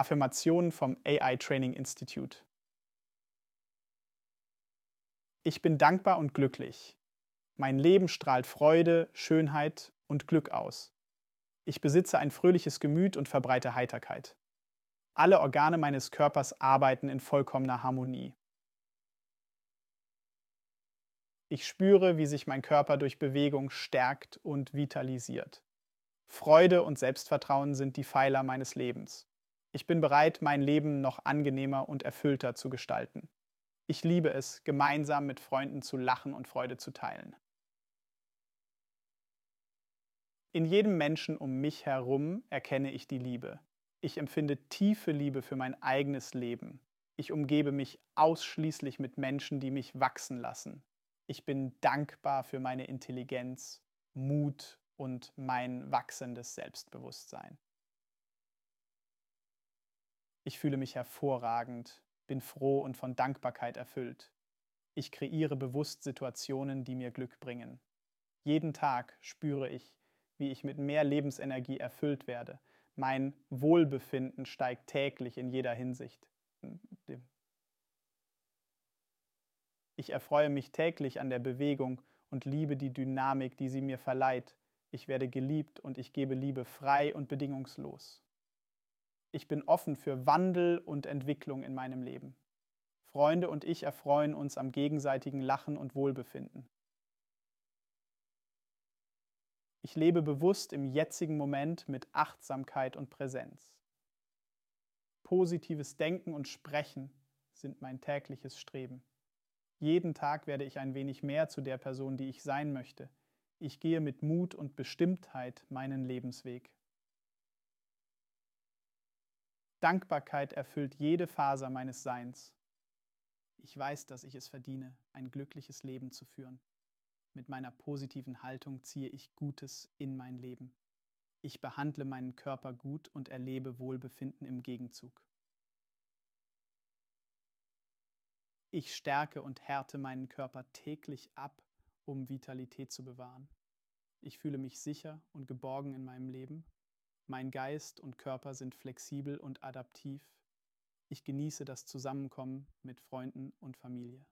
Affirmationen vom AI Training Institute. Ich bin dankbar und glücklich. Mein Leben strahlt Freude, Schönheit und Glück aus. Ich besitze ein fröhliches Gemüt und verbreite Heiterkeit. Alle Organe meines Körpers arbeiten in vollkommener Harmonie. Ich spüre, wie sich mein Körper durch Bewegung stärkt und vitalisiert. Freude und Selbstvertrauen sind die Pfeiler meines Lebens. Ich bin bereit, mein Leben noch angenehmer und erfüllter zu gestalten. Ich liebe es, gemeinsam mit Freunden zu lachen und Freude zu teilen. In jedem Menschen um mich herum erkenne ich die Liebe. Ich empfinde tiefe Liebe für mein eigenes Leben. Ich umgebe mich ausschließlich mit Menschen, die mich wachsen lassen. Ich bin dankbar für meine Intelligenz, Mut und mein wachsendes Selbstbewusstsein. Ich fühle mich hervorragend, bin froh und von Dankbarkeit erfüllt. Ich kreiere bewusst Situationen, die mir Glück bringen. Jeden Tag spüre ich, wie ich mit mehr Lebensenergie erfüllt werde. Mein Wohlbefinden steigt täglich in jeder Hinsicht. Ich erfreue mich täglich an der Bewegung und liebe die Dynamik, die sie mir verleiht, ich werde geliebt und ich gebe Liebe frei und bedingungslos. Ich bin offen für Wandel und Entwicklung in meinem Leben. Freunde und ich erfreuen uns am gegenseitigen Lachen und Wohlbefinden. Ich lebe bewusst im jetzigen Moment mit Achtsamkeit und Präsenz. Positives Denken und Sprechen sind mein tägliches Streben. Jeden Tag werde ich ein wenig mehr zu der Person, die ich sein möchte, ich gehe mit Mut und Bestimmtheit meinen Lebensweg. Dankbarkeit erfüllt jede Faser meines Seins. Ich weiß, dass ich es verdiene, ein glückliches Leben zu führen. Mit meiner positiven Haltung ziehe ich Gutes in mein Leben. Ich behandle meinen Körper gut und erlebe Wohlbefinden im Gegenzug. Ich stärke und härte meinen Körper täglich ab um Vitalität zu bewahren. Ich fühle mich sicher und geborgen in meinem Leben. Mein Geist und Körper sind flexibel und adaptiv. Ich genieße das Zusammenkommen mit Freunden und Familie.